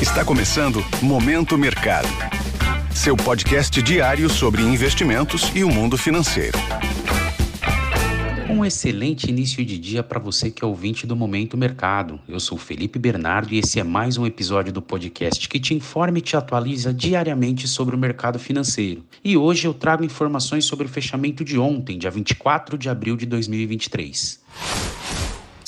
Está começando Momento Mercado. Seu podcast diário sobre investimentos e o mundo financeiro. Um excelente início de dia para você que é ouvinte do Momento Mercado. Eu sou Felipe Bernardo e esse é mais um episódio do podcast que te informa e te atualiza diariamente sobre o mercado financeiro. E hoje eu trago informações sobre o fechamento de ontem, dia 24 de abril de 2023.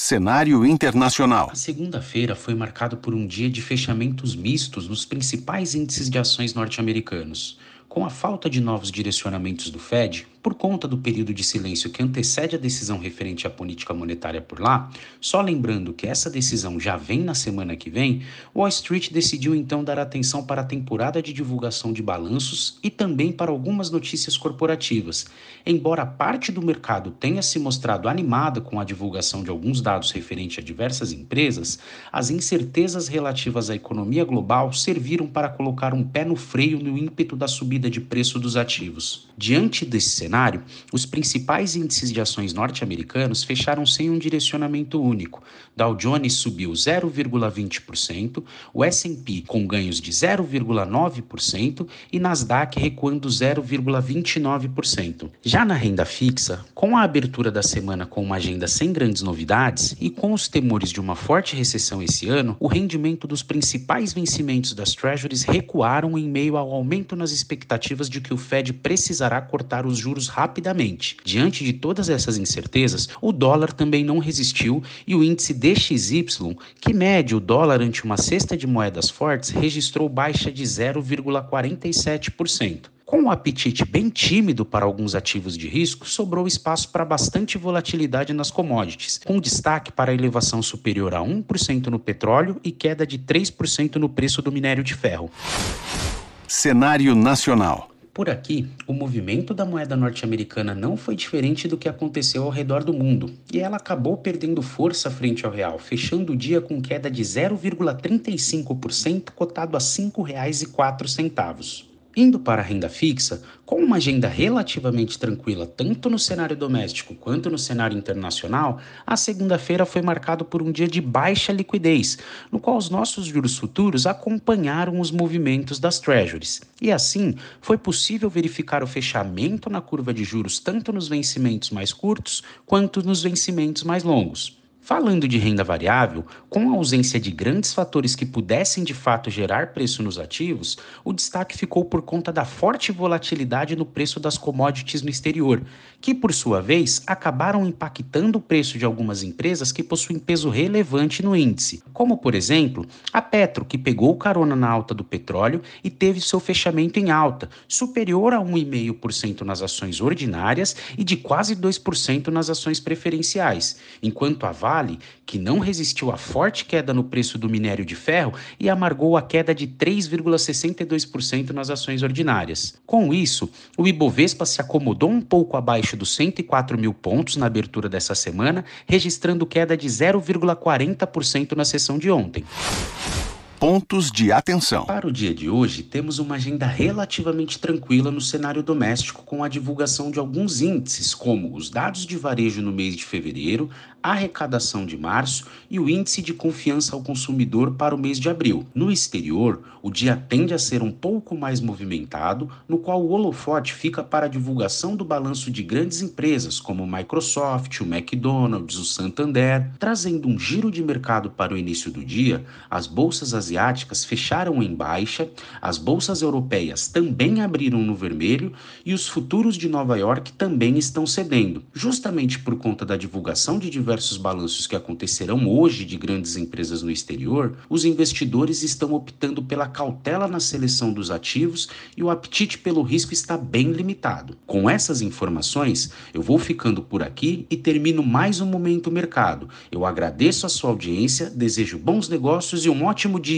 Cenário internacional. A segunda-feira foi marcado por um dia de fechamentos mistos nos principais índices de ações norte-americanos. Com a falta de novos direcionamentos do Fed, por conta do período de silêncio que antecede a decisão referente à política monetária por lá, só lembrando que essa decisão já vem na semana que vem, Wall Street decidiu então dar atenção para a temporada de divulgação de balanços e também para algumas notícias corporativas. Embora parte do mercado tenha se mostrado animada com a divulgação de alguns dados referentes a diversas empresas, as incertezas relativas à economia global serviram para colocar um pé no freio no ímpeto da subida de preço dos ativos. Diante desse cenário, os principais índices de ações norte-americanos fecharam sem um direcionamento único. Dow Jones subiu 0,20%, o S&P com ganhos de 0,9% e Nasdaq recuando 0,29%. Já na renda fixa, com a abertura da semana com uma agenda sem grandes novidades e com os temores de uma forte recessão esse ano, o rendimento dos principais vencimentos das Treasuries recuaram em meio ao aumento nas expectativas de que o Fed precisará cortar os juros rapidamente. Diante de todas essas incertezas, o dólar também não resistiu e o índice DXY, que mede o dólar ante uma cesta de moedas fortes, registrou baixa de 0,47%. Com o apetite bem tímido para alguns ativos de risco, sobrou espaço para bastante volatilidade nas commodities, com destaque para a elevação superior a 1% no petróleo e queda de 3% no preço do minério de ferro. Cenário nacional. Por aqui, o movimento da moeda norte-americana não foi diferente do que aconteceu ao redor do mundo, e ela acabou perdendo força frente ao real, fechando o dia com queda de 0,35%, cotado a R$ 5,04. Indo para a renda fixa, com uma agenda relativamente tranquila tanto no cenário doméstico quanto no cenário internacional, a segunda-feira foi marcado por um dia de baixa liquidez, no qual os nossos juros futuros acompanharam os movimentos das treasuries. E assim, foi possível verificar o fechamento na curva de juros tanto nos vencimentos mais curtos quanto nos vencimentos mais longos. Falando de renda variável, com a ausência de grandes fatores que pudessem de fato gerar preço nos ativos, o destaque ficou por conta da forte volatilidade no preço das commodities no exterior, que por sua vez acabaram impactando o preço de algumas empresas que possuem peso relevante no índice, como por exemplo a Petro, que pegou carona na alta do petróleo e teve seu fechamento em alta, superior a 1,5% nas ações ordinárias e de quase 2% nas ações preferenciais, enquanto a Vale Vale, que não resistiu à forte queda no preço do minério de ferro e amargou a queda de 3,62% nas ações ordinárias. Com isso, o Ibovespa se acomodou um pouco abaixo dos 104 mil pontos na abertura dessa semana, registrando queda de 0,40% na sessão de ontem pontos de atenção. Para o dia de hoje, temos uma agenda relativamente tranquila no cenário doméstico com a divulgação de alguns índices, como os dados de varejo no mês de fevereiro, a arrecadação de março e o índice de confiança ao consumidor para o mês de abril. No exterior, o dia tende a ser um pouco mais movimentado, no qual o holofote fica para a divulgação do balanço de grandes empresas como Microsoft, o McDonald's, o Santander, trazendo um giro de mercado para o início do dia. As bolsas asiáticas fecharam em baixa, as bolsas europeias também abriram no vermelho e os futuros de Nova York também estão cedendo, justamente por conta da divulgação de diversos balanços que acontecerão hoje de grandes empresas no exterior. Os investidores estão optando pela cautela na seleção dos ativos e o apetite pelo risco está bem limitado. Com essas informações, eu vou ficando por aqui e termino mais um momento mercado. Eu agradeço a sua audiência, desejo bons negócios e um ótimo dia